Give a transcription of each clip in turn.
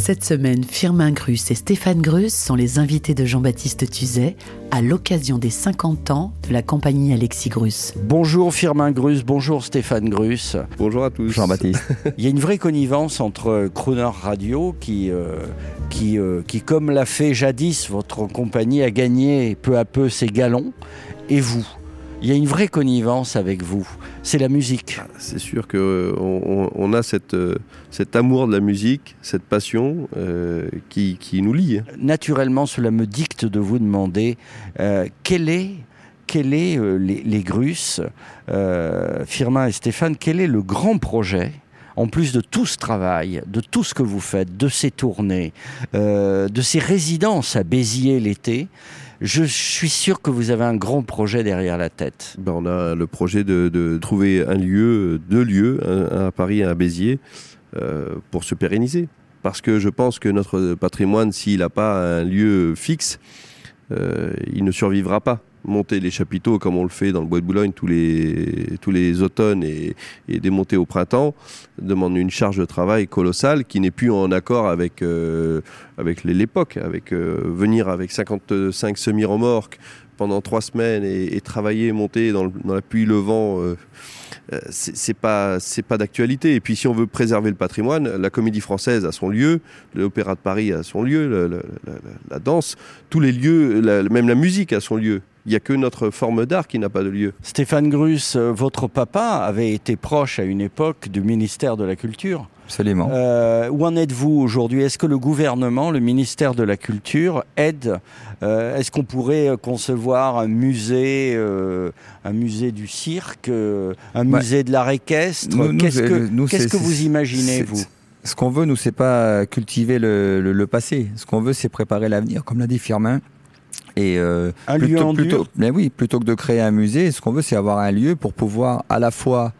Cette semaine, Firmin Grus et Stéphane Grus sont les invités de Jean-Baptiste Tuzet à l'occasion des 50 ans de la compagnie Alexis Grus. Bonjour Firmin Grus, bonjour Stéphane Grus. Bonjour à tous. Jean-Baptiste. Il y a une vraie connivence entre Crooner Radio qui, euh, qui, euh, qui, comme l'a fait jadis votre compagnie, a gagné peu à peu ses galons, et vous? Il y a une vraie connivence avec vous. C'est la musique. C'est sûr qu'on on, on a cette, euh, cet amour de la musique, cette passion euh, qui, qui, nous lie. Naturellement, cela me dicte de vous demander euh, quel est, quel est euh, les, les, Grus, euh, Firmin et Stéphane, quel est le grand projet en plus de tout ce travail, de tout ce que vous faites, de ces tournées, euh, de ces résidences à Béziers l'été, je suis sûr que vous avez un grand projet derrière la tête. Ben on a le projet de, trouver un lieu, deux lieux, un, à Paris et un à Béziers, euh, pour se pérenniser. Parce que je pense que notre patrimoine, s'il n'a pas un lieu fixe, euh, il ne survivra pas monter les chapiteaux comme on le fait dans le bois de Boulogne tous les, tous les automnes et, démonter au printemps demande une charge de travail colossale qui n'est plus en accord avec, euh, avec l'époque. Avec, euh, venir avec 55 semi-remorques pendant trois semaines et, travailler, monter dans, la pluie, le vent, euh, c'est pas pas d'actualité. Et puis si on veut préserver le patrimoine, la Comédie Française a son lieu, l'Opéra de Paris a son lieu, la, la danse, tous les lieux, même la musique a son lieu. Il n'y a que notre forme d'art qui n'a pas de lieu. Stéphane Grus, votre papa avait été proche à une époque du ministère de la Culture. Absolument. Euh, où en êtes-vous aujourd'hui? Est-ce que le gouvernement, le ministère de la Culture aide euh, Est-ce qu'on pourrait concevoir un musée, euh, un musée du cirque, euh, un musée de l'art équestre Qu'est-ce que, nous, qu'est-ce c'est- que vous imaginez, vous? Ce qu'on veut, nous, c'est pas cultiver le, le, le passé. Ce qu'on veut, c'est préparer l'avenir, comme l'a dit Firmin. Et euh, Un plutôt, lieu en plutôt, dur mais oui, plutôt que de créer un musée, ce qu'on veut, c'est avoir un lieu pour pouvoir à la fois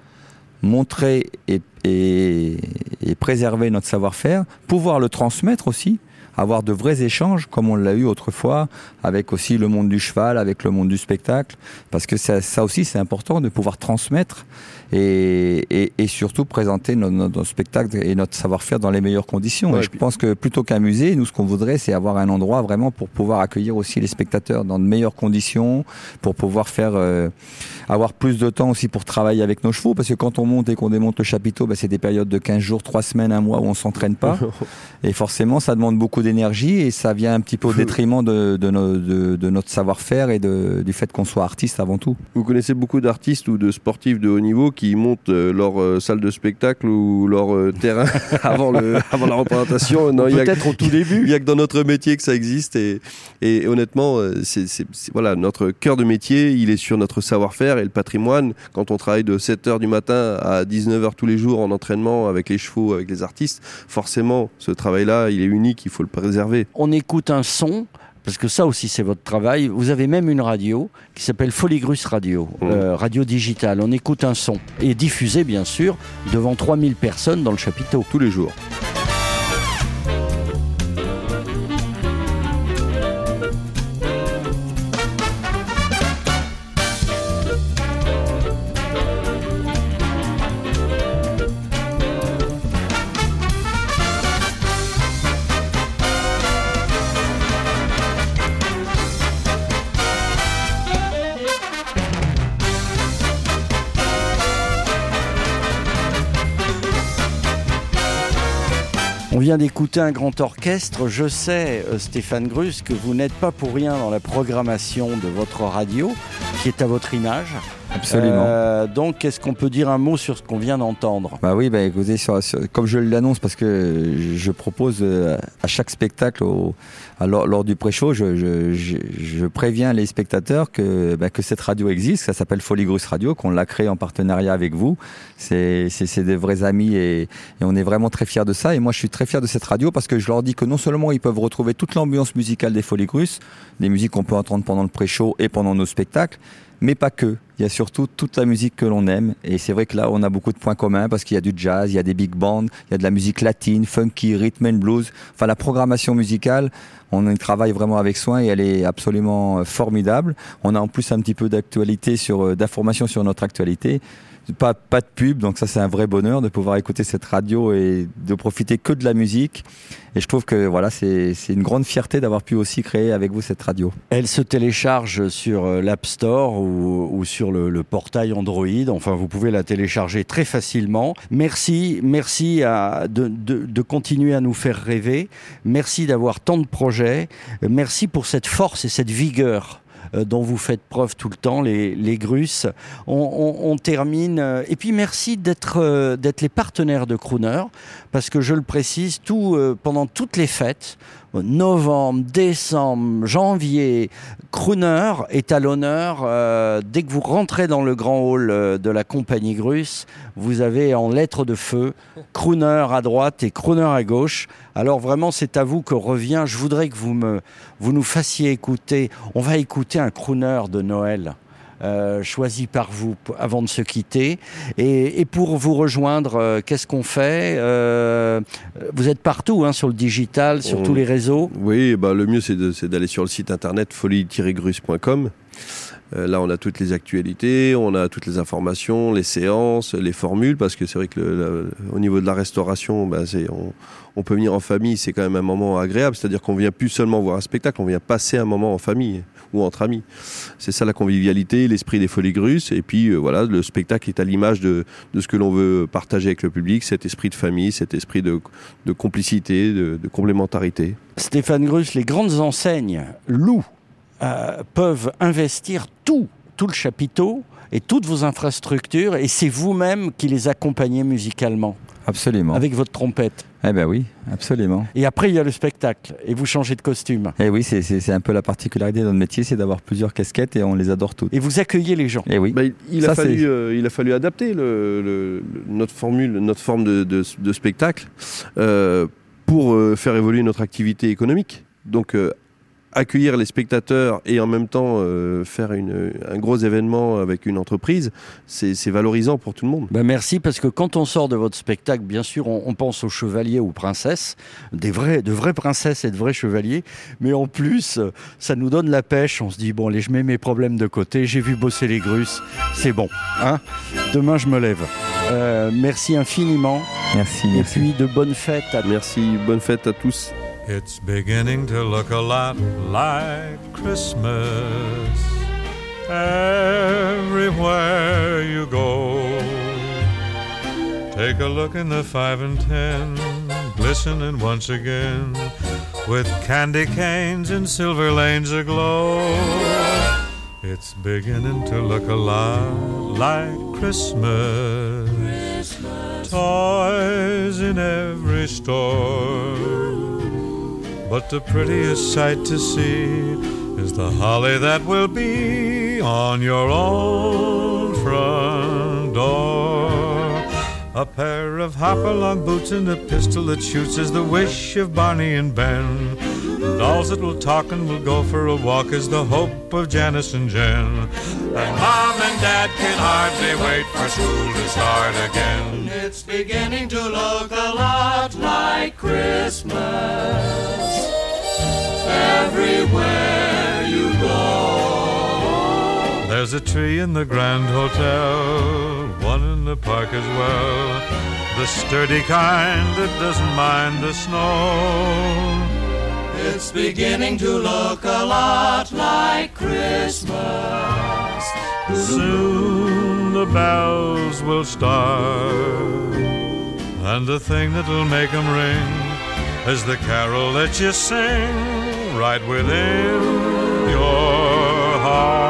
montrer et, et, et préserver notre savoir-faire, pouvoir le transmettre aussi, avoir de vrais échanges comme on l'a eu autrefois avec aussi le monde du cheval, avec le monde du spectacle, parce que ça, ça aussi c'est important de pouvoir transmettre et, et, et surtout présenter nos, nos, nos, spectacles et notre savoir-faire dans les meilleures conditions. Ouais, et je pense que plutôt qu'un musée, nous ce qu'on voudrait c'est avoir un endroit vraiment pour pouvoir accueillir aussi les spectateurs dans de meilleures conditions, pour pouvoir faire euh, avoir plus de temps aussi pour travailler avec nos chevaux, parce que quand on monte et qu'on démonte le chapiteau, bah, c'est des périodes de 15 jours, 3 semaines, un mois où on s'entraîne pas. et forcément, ça demande beaucoup d'énergie et ça vient un petit peu au détriment de, de, de, de notre savoir-faire et de, du fait qu'on soit artiste avant tout. Vous connaissez beaucoup d'artistes ou de sportifs de haut niveau qui montent euh, leur euh, salle de spectacle ou leur euh, terrain avant, le, avant la représentation. Peut-être au tout début. Il n'y a que dans notre métier que ça existe et, et honnêtement, c'est voilà, notre cœur de métier, il est sur notre savoir-faire et le patrimoine. Quand on travaille de 7h du matin à 19h tous les jours en entraînement avec les chevaux, avec les artistes, forcément, ce travail-là, il est unique, il faut le préserver. On écoute un son parce que ça aussi c'est votre travail. Vous avez même une radio qui s'appelle Foligrus Radio, mmh. euh, radio digitale. On écoute un son et diffusé bien sûr devant 3000 personnes dans le chapiteau. Tous les jours. On vient d'écouter un grand orchestre. Je sais, euh, Stéphane Grus, que vous n'êtes pas pour rien dans la programmation de votre radio, qui est à votre image. Absolument. Euh, donc, est-ce qu'on peut dire un mot sur ce qu'on vient d'entendre? Bah oui, bah écoutez, sur, sur, comme je l'annonce, parce que je, propose euh, à chaque spectacle, au, à, lors, lors, du pré-show, je, je, je, préviens les spectateurs que, bah, que cette radio existe. Ça s'appelle Foligrus Radio, qu'on l'a créé en partenariat avec vous. C'est des vrais amis et, et, on est vraiment très fiers de ça. Et moi, je suis très fier de cette radio parce que je leur dis que non seulement ils peuvent retrouver toute l'ambiance musicale des Foligrus, des musiques qu'on peut entendre pendant le pré-show et pendant nos spectacles, mais pas que. Il y a surtout toute la musique que l'on aime. Et c'est vrai que là, on a beaucoup de points communs parce qu'il y a du jazz, il y a des big bands, il y a de la musique latine, funky, rhythm and blues. Enfin, la programmation musicale, on y travaille vraiment avec soin et elle est absolument formidable. On a en plus un petit peu d'actualité sur, euh, d'informations sur notre actualité pas, pas de pub, donc ça c'est un vrai bonheur de pouvoir écouter cette radio et de profiter que de la musique. Et je trouve que voilà, c'est une grande fierté d'avoir pu aussi créer avec vous cette radio. Elle se télécharge sur euh, l'App Store ou, sur le, portail Android. Enfin, vous pouvez la télécharger très facilement. Merci, merci de, de, continuer à nous faire rêver. Merci d'avoir tant de projets. Merci pour cette force et cette vigueur dont vous faites preuve tout le temps, les, Grusses. On, termine. Euh, et puis merci d'être euh, d'être les partenaires de Crooner, parce que je le précise, pendant toutes les fêtes, novembre, décembre, janvier, Crooner est à l'honneur. Euh, dès que vous rentrez dans le grand hall euh, de la compagnie Grusse, vous avez en lettres de feu Crooner à droite et Crooner à gauche. Alors vraiment, c'est à vous que revient. Je voudrais que vous, vous nous fassiez écouter. On va écouter un Crooner de Noël. Euh, choisi par vous avant de se quitter. Et, et pour vous rejoindre, euh, qu'est-ce qu'on fait euh, Vous êtes partout hein, sur le digital, sur On- tous les réseaux. Oui, bah, le mieux c'est d'aller sur le site internet folie-grus.com. Euh, là, on a toutes les actualités, on a toutes les informations, les séances, les formules, parce que c'est vrai que au niveau de la restauration, bah, on, on peut venir en famille, c'est quand même un moment agréable. C'est-à-dire qu'on vient plus seulement voir un spectacle, on vient passer un moment en famille ou entre amis. C'est ça la convivialité, l'esprit des folies grusses. Et puis euh, voilà, le spectacle est à l'image de, ce que l'on veut partager avec le public, cet esprit de famille, cet esprit de, complicité, de, de complémentarité. Stéphane Gruss, les grandes enseignes louent euh, peuvent investir tout, tout le chapiteau et toutes vos infrastructures, et c'est vous-même qui les accompagnez musicalement Absolument. avec votre trompette. Eh ben oui, absolument. Et après, il y a le spectacle, et vous changez de costume. Et oui, c'est- c'est c'est un peu la particularité de notre métier, c'est d'avoir plusieurs casquettes et on les adore toutes. Et vous accueillez les gens. Et oui. Bah, il- il, Ça, a fallu, euh, il a fallu adapter le, le- le- notre formule, notre forme de, de- de spectacle euh, pour euh, faire évoluer notre activité économique. Donc euh, accueillir les spectateurs et en même temps euh, faire une, un gros événement avec une entreprise, c'est valorisant pour tout le monde. Ben merci parce que quand on sort de votre spectacle, bien sûr, on, on pense aux chevaliers, aux princesses, des vrais, de vraies princesses et de vrais chevaliers, mais en plus, ça nous donne la pêche. On se dit bon, allez, je mets mes problèmes de côté. J'ai vu bosser les Grusses, c'est bon. Hein Demain, je me lève. Euh, merci infiniment Merci, et merci. puis de bonnes fêtes à Merci, bonne fête à tous. It's beginning to look a lot like Christmas everywhere you go. Take a look in the five and ten, glistening once again with candy canes and silver lanes aglow. It's beginning to look a lot like Christmas. Toys in every store. But the prettiest sight to see is the holly that will be on your own front door. A pair of hopalong boots and a pistol that shoots is the wish of Barney and Ben. Dolls that will talk and will go for a walk is the hope of Janice and Jen. And Mom and Dad can hardly wait for school to start again. It's beginning to look a lot like Christmas everywhere you go. There's a tree in the Grand Hotel, one in the park as well. The sturdy kind that doesn't mind the snow. It's beginning to look a lot like Christmas. Soon the bells will start, and the thing that'll make make 'em ring is the carol that you sing right within your heart.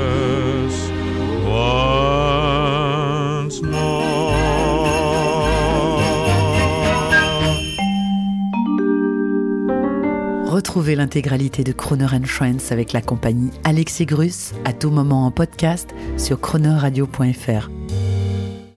Retrouvez l'intégralité de Croner Friends avec la compagnie Alexis Grus à tout moment en podcast sur chronoradio.fr.